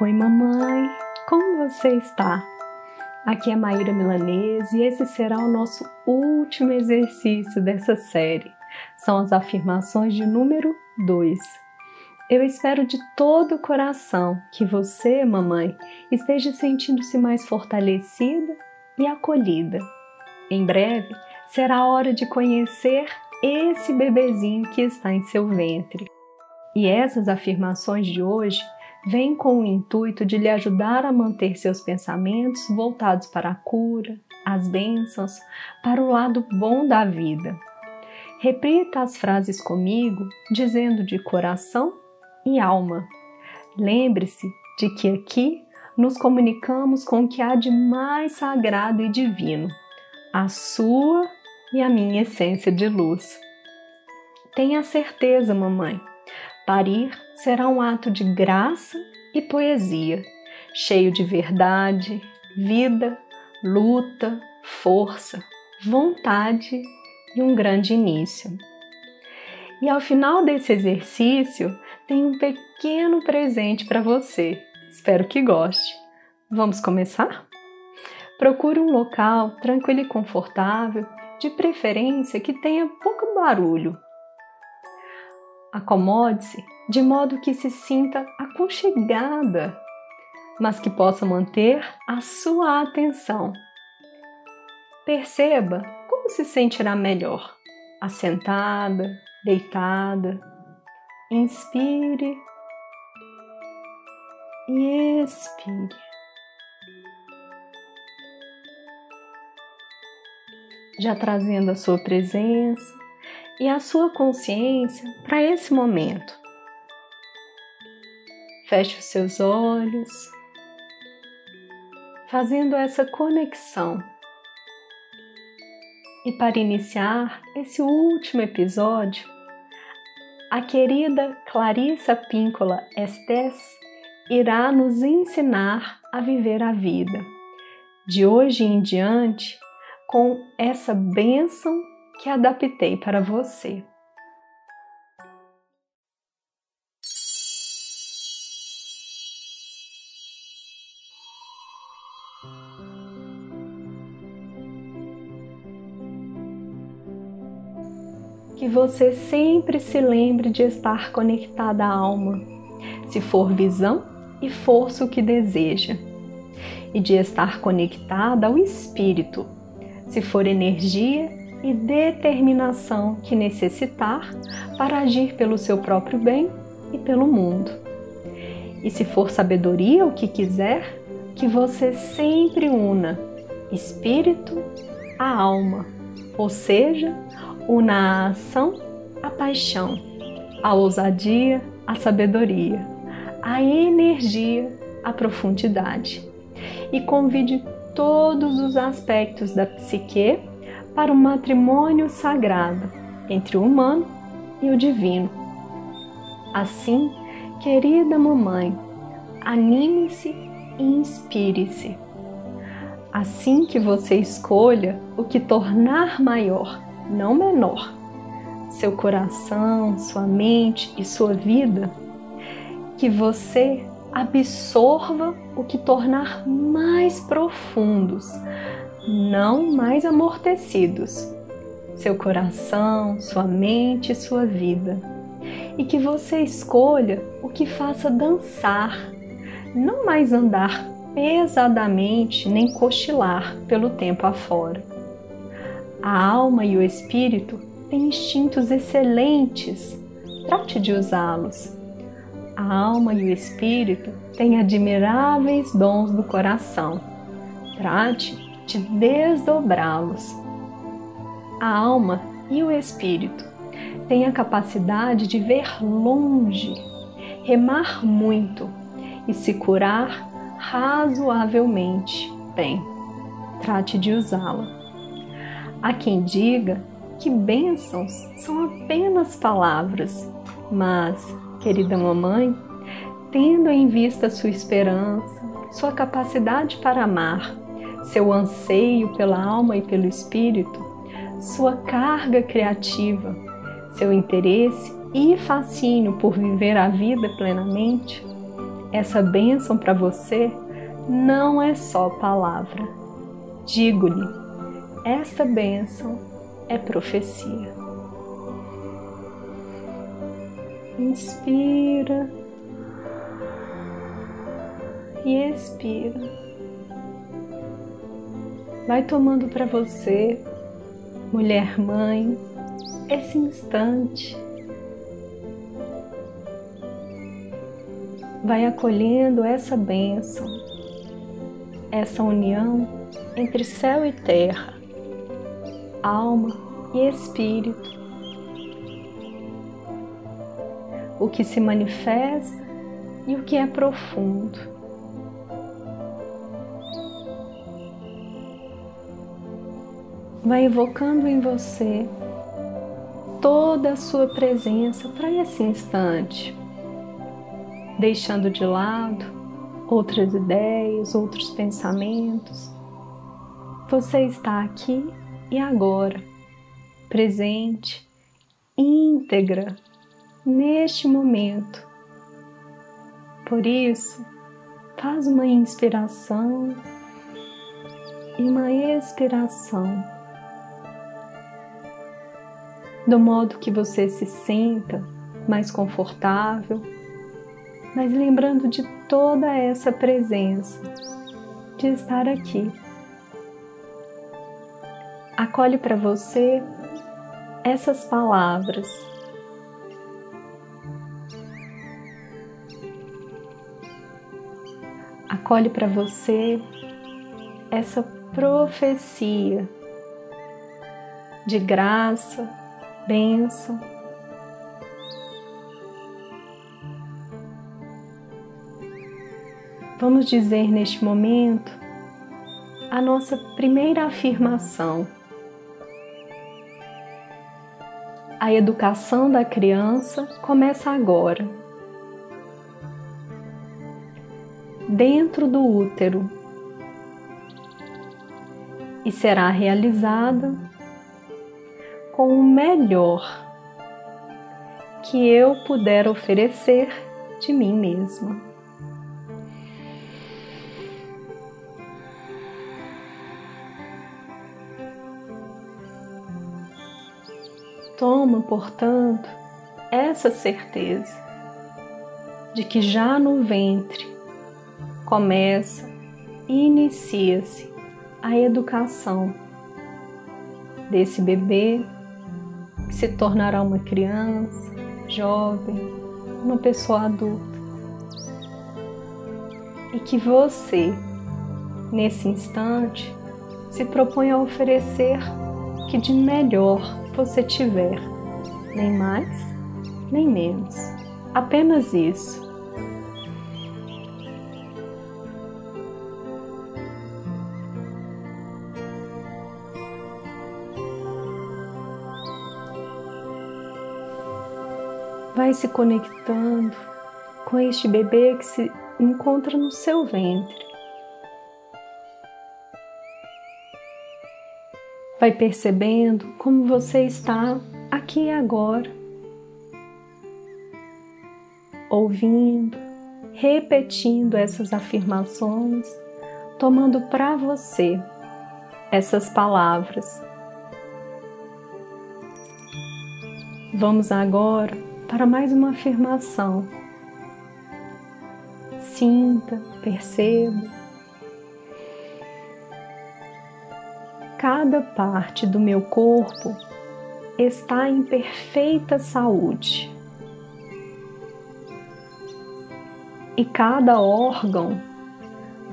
Oi, mamãe, como você está? Aqui é Maíra Milanese e esse será o nosso último exercício dessa série. São as afirmações de número 2. Eu espero de todo o coração que você, mamãe, esteja sentindo-se mais fortalecida e acolhida. Em breve será a hora de conhecer esse bebezinho que está em seu ventre. E essas afirmações de hoje vem com o intuito de lhe ajudar a manter seus pensamentos voltados para a cura, as bênçãos, para o lado bom da vida. Repita as frases comigo, dizendo de coração e alma. Lembre-se de que aqui nos comunicamos com o que há de mais sagrado e divino, a sua e a minha essência de luz. Tenha certeza, mamãe, Parir será um ato de graça e poesia, cheio de verdade, vida, luta, força, vontade e um grande início. E ao final desse exercício, tem um pequeno presente para você. Espero que goste. Vamos começar? Procure um local tranquilo e confortável, de preferência que tenha pouco barulho Acomode-se de modo que se sinta aconchegada, mas que possa manter a sua atenção. Perceba como se sentirá melhor, assentada, deitada. Inspire e expire. Já trazendo a sua presença, e a sua consciência para esse momento. Feche os seus olhos, fazendo essa conexão. E para iniciar esse último episódio, a querida Clarissa Píncola Estes irá nos ensinar a viver a vida, de hoje em diante, com essa bênção que adaptei para você. Que você sempre se lembre de estar conectada à alma, se for visão e força o que deseja, e de estar conectada ao espírito, se for energia e determinação que necessitar para agir pelo seu próprio bem e pelo mundo. E se for sabedoria o que quiser, que você sempre una espírito à alma, ou seja, una a ação à paixão, a ousadia à sabedoria, a energia à profundidade. E convide todos os aspectos da psique para o matrimônio sagrado entre o humano e o divino. Assim, querida mamãe, anime-se e inspire-se. Assim que você escolha o que tornar maior, não menor, seu coração, sua mente e sua vida, que você absorva o que tornar mais profundos, não mais amortecidos, seu coração, sua mente e sua vida. E que você escolha o que faça dançar, não mais andar pesadamente nem cochilar pelo tempo afora. A alma e o espírito têm instintos excelentes, trate de usá-los. A alma e o espírito têm admiráveis dons do coração, trate de desdobrá-los. A alma e o espírito têm a capacidade de ver longe, remar muito e se curar razoavelmente bem. Trate de usá-la. Há quem diga que bênçãos são apenas palavras, mas, querida mamãe, tendo em vista sua esperança, sua capacidade para amar, seu anseio pela alma e pelo espírito, sua carga criativa, seu interesse e fascínio por viver a vida plenamente, essa bênção para você não é só palavra. Digo-lhe, esta bênção é profecia. Inspira e expira. Vai tomando para você, mulher mãe, esse instante. Vai acolhendo essa bênção, essa união entre céu e terra, alma e espírito o que se manifesta e o que é profundo. Vai evocando em você toda a sua presença para esse instante, deixando de lado outras ideias, outros pensamentos. Você está aqui e agora, presente, íntegra neste momento. Por isso, faz uma inspiração e uma expiração, do modo que você se sinta mais confortável, mas lembrando de toda essa presença, de estar aqui. Acolhe para você essas palavras acolhe para você essa profecia de graça, bênção. Vamos dizer neste momento a nossa primeira afirmação. A educação da criança começa agora. dentro do útero e será realizada com o melhor que eu puder oferecer de mim mesma. Toma, portanto, essa certeza de que já no ventre começa e inicia-se a educação desse bebê que se tornará uma criança, jovem, uma pessoa adulta. E que você, nesse instante, se propõe a oferecer que de melhor você tiver, nem mais, nem menos. Apenas isso. Vai se conectando com este bebê que se encontra no seu ventre. Vai percebendo como você está aqui e agora, ouvindo, repetindo essas afirmações, tomando para você essas palavras. Vamos agora para mais uma afirmação. Sinta, perceba. Cada parte do meu corpo está em perfeita saúde. E cada órgão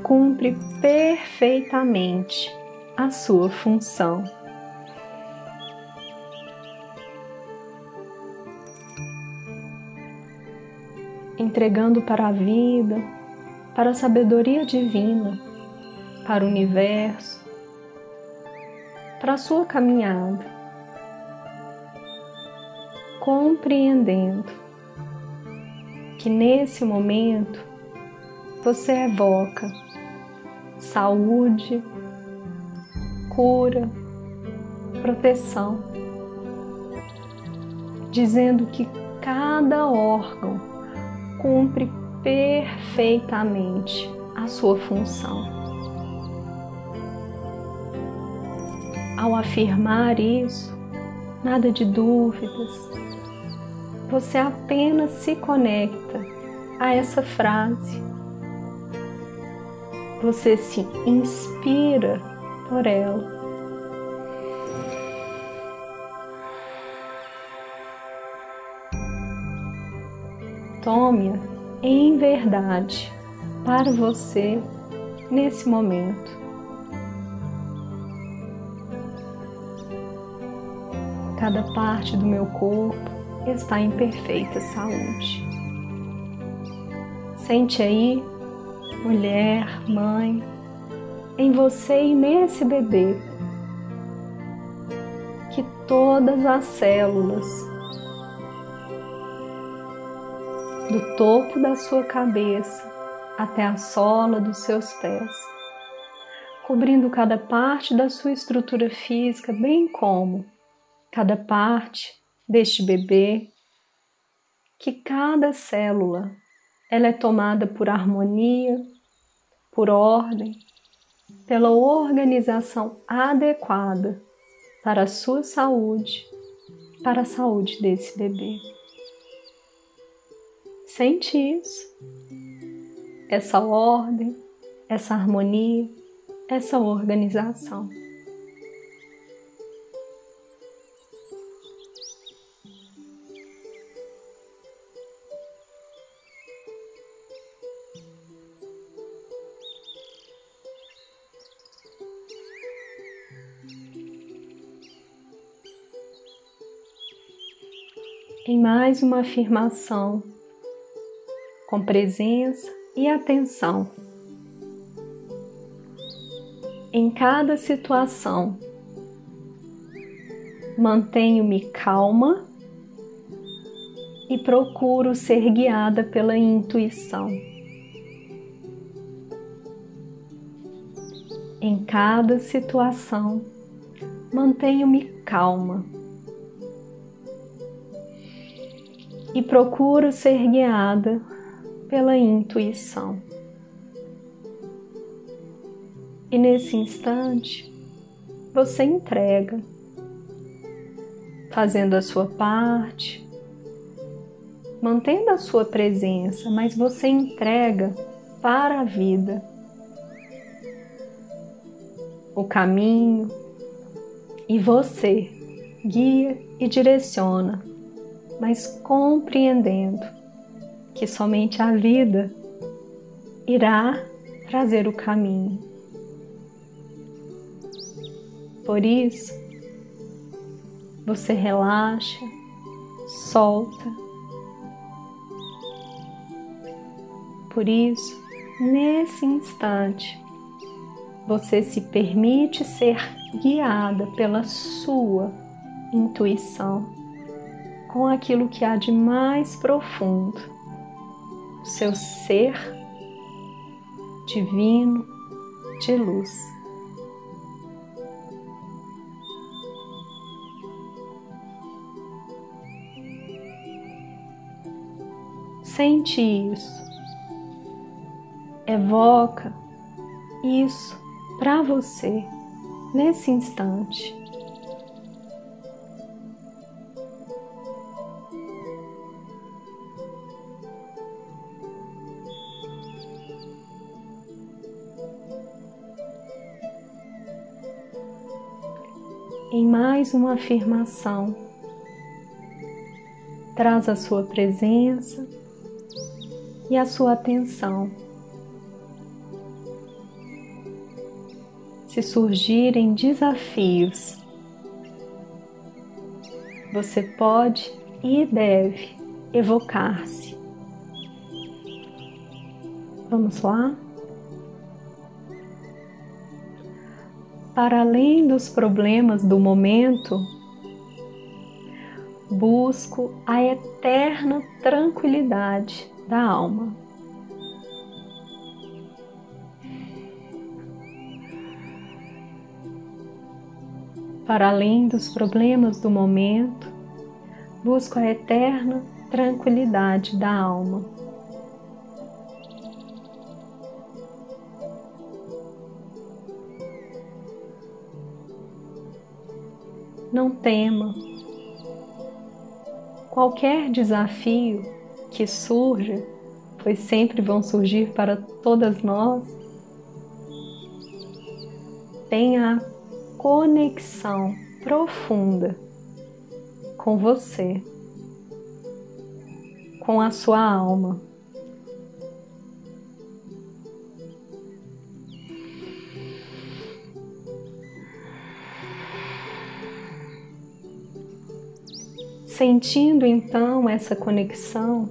cumpre perfeitamente a sua função. Entregando para a vida, para a sabedoria divina, para o universo, para a sua caminhada, compreendendo que nesse momento você evoca saúde, cura, proteção, dizendo que cada órgão cumpre perfeitamente a sua função. Ao afirmar isso, nada de dúvidas, você apenas se conecta a essa frase. Você se inspira por ela. Tome-a em verdade para você nesse momento. Cada parte do meu corpo está em perfeita saúde. Sente aí, mulher, mãe, em você e nesse bebê, que todas as células do topo da sua cabeça até a sola dos seus pés, cobrindo cada parte da sua estrutura física, bem como cada parte deste bebê, que cada célula ela é tomada por harmonia, por ordem, pela organização adequada para a sua saúde, para a saúde desse bebê. Sente isso, essa ordem, essa harmonia, essa organização. em mais uma afirmação com presença e atenção. Em cada situação, mantenho-me calma e procuro ser guiada pela intuição. Em cada situação, mantenho-me calma e procuro ser guiada pela intuição. E nesse instante, você entrega, fazendo a sua parte, mantendo a sua presença, mas você entrega para a vida o caminho e você guia e direciona mas compreendendo que somente a vida irá trazer o caminho. Por isso, você relaxa, solta. Por isso, nesse instante, você se permite ser guiada pela sua intuição com aquilo que há de mais profundo, seu ser divino de luz. Sente isso, evoca isso para você nesse instante. Mais uma afirmação. Traz a sua presença e a sua atenção. Se surgirem desafios, você pode e deve evocar-se. Vamos lá? Para além dos problemas do momento, busco a eterna tranquilidade da alma. Para além dos problemas do momento, busco a eterna tranquilidade da alma. Não tema. Qualquer desafio que surja, pois sempre vão surgir para todas nós, tenha a conexão profunda com você, com a sua alma. Sentindo então essa conexão,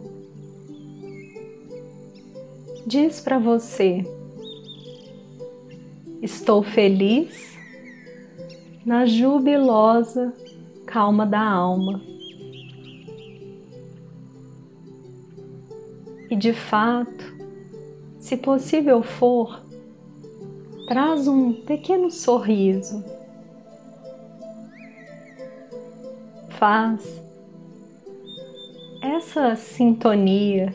diz para você: Estou feliz na jubilosa calma da alma. E de fato, se possível for, traz um pequeno sorriso. Faz essa sintonia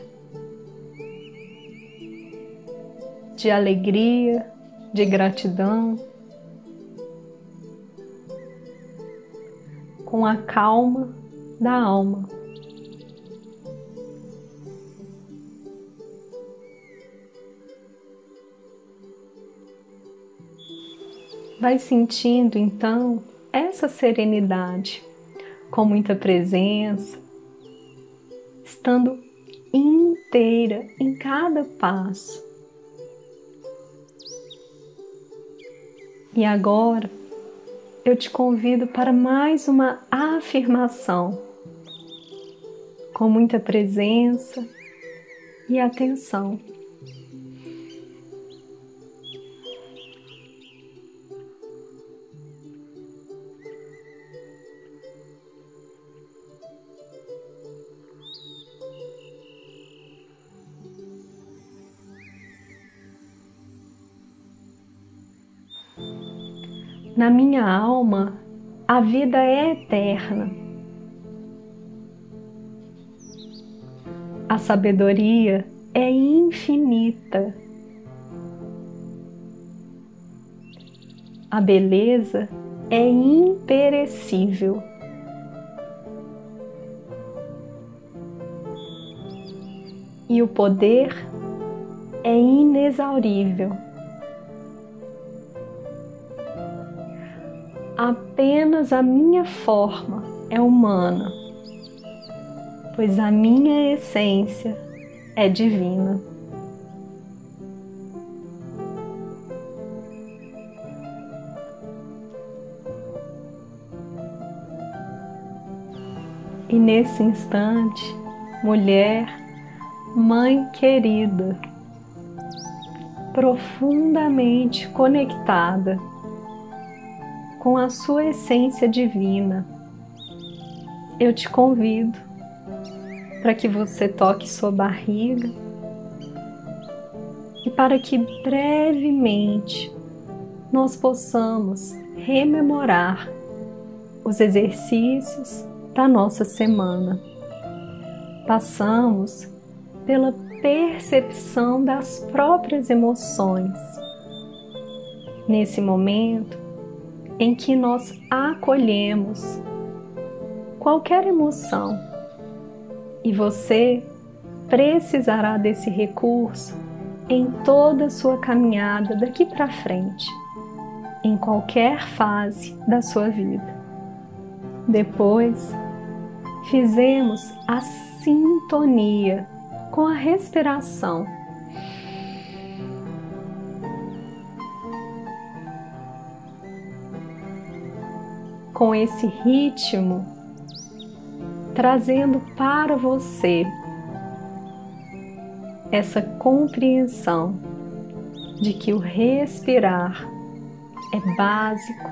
de alegria, de gratidão, com a calma da alma. Vai sentindo então essa serenidade com muita presença, estando inteira em cada passo. E agora eu te convido para mais uma afirmação, com muita presença e atenção. Na minha alma, a vida é eterna. A sabedoria é infinita. A beleza é imperecível. E o poder é inexaurível. Apenas a minha forma é humana, pois a minha essência é divina. E nesse instante, mulher, mãe querida, profundamente conectada com a sua essência divina. Eu te convido para que você toque sua barriga e para que brevemente nós possamos rememorar os exercícios da nossa semana. Passamos pela percepção das próprias emoções. Nesse momento, em que nós acolhemos qualquer emoção e você precisará desse recurso em toda a sua caminhada daqui para frente, em qualquer fase da sua vida. Depois, fizemos a sintonia com a respiração com esse ritmo, trazendo para você essa compreensão de que o respirar é básico,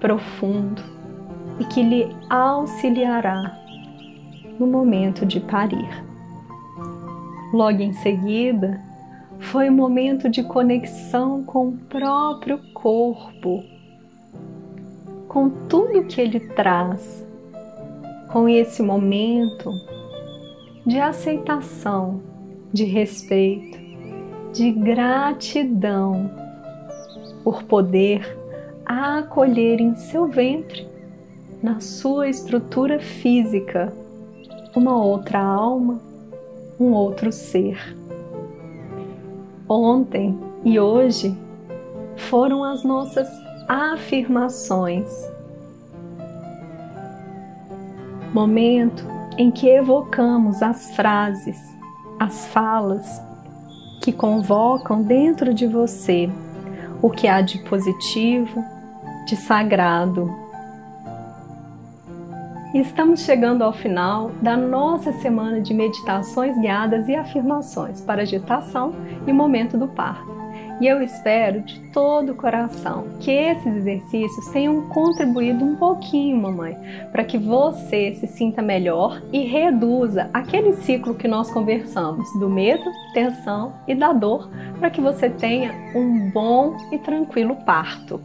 profundo e que lhe auxiliará no momento de parir. Logo em seguida, foi o um momento de conexão com o próprio corpo com tudo que ele traz, com esse momento de aceitação, de respeito, de gratidão por poder acolher em seu ventre na sua estrutura física uma outra alma, um outro ser. Ontem e hoje foram as nossas afirmações. Momento em que evocamos as frases, as falas que convocam dentro de você o que há de positivo, de sagrado. Estamos chegando ao final da nossa semana de meditações guiadas e afirmações para gestação e momento do parto. E eu espero de todo o coração que esses exercícios tenham contribuído um pouquinho, mamãe, para que você se sinta melhor e reduza aquele ciclo que nós conversamos do medo, tensão e da dor, para que você tenha um bom e tranquilo parto.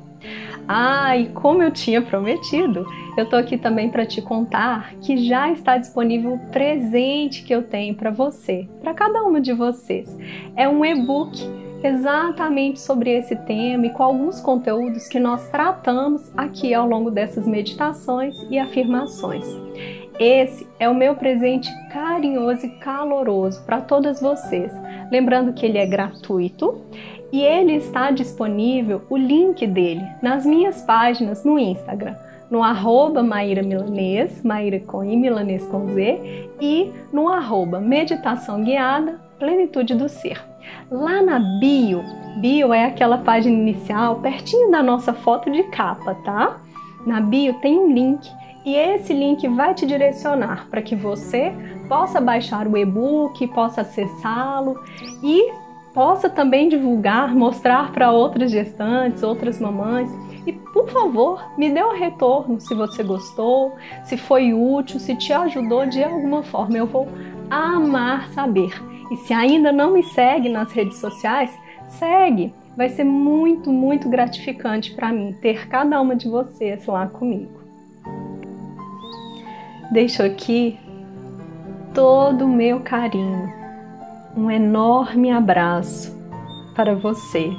Ah, e como eu tinha prometido, eu tô aqui também para te contar que já está disponível o presente que eu tenho para você, para cada uma de vocês. É um e-book exatamente sobre esse tema e com alguns conteúdos que nós tratamos aqui ao longo dessas meditações e afirmações. Esse é o meu presente carinhoso e caloroso para todas vocês. Lembrando que ele é gratuito e ele está disponível, o link dele, nas minhas páginas no Instagram, no arroba Maíra Milanês, Maíra com I, Milanês com Z, e no arroba Meditação Guiada, Plenitude do Ser. Lá na bio, bio é aquela página inicial, pertinho da nossa foto de capa, tá? Na bio tem um link e esse link vai te direcionar para que você possa baixar o e-book, possa acessá-lo e possa também divulgar, mostrar para outras gestantes, outras mamães. E por favor, me dê um retorno se você gostou, se foi útil, se te ajudou de alguma forma. Eu vou amar saber. E se ainda não me segue nas redes sociais, segue. Vai ser muito, muito gratificante para mim ter cada uma de vocês lá comigo. Deixo aqui todo o meu carinho, um enorme abraço para você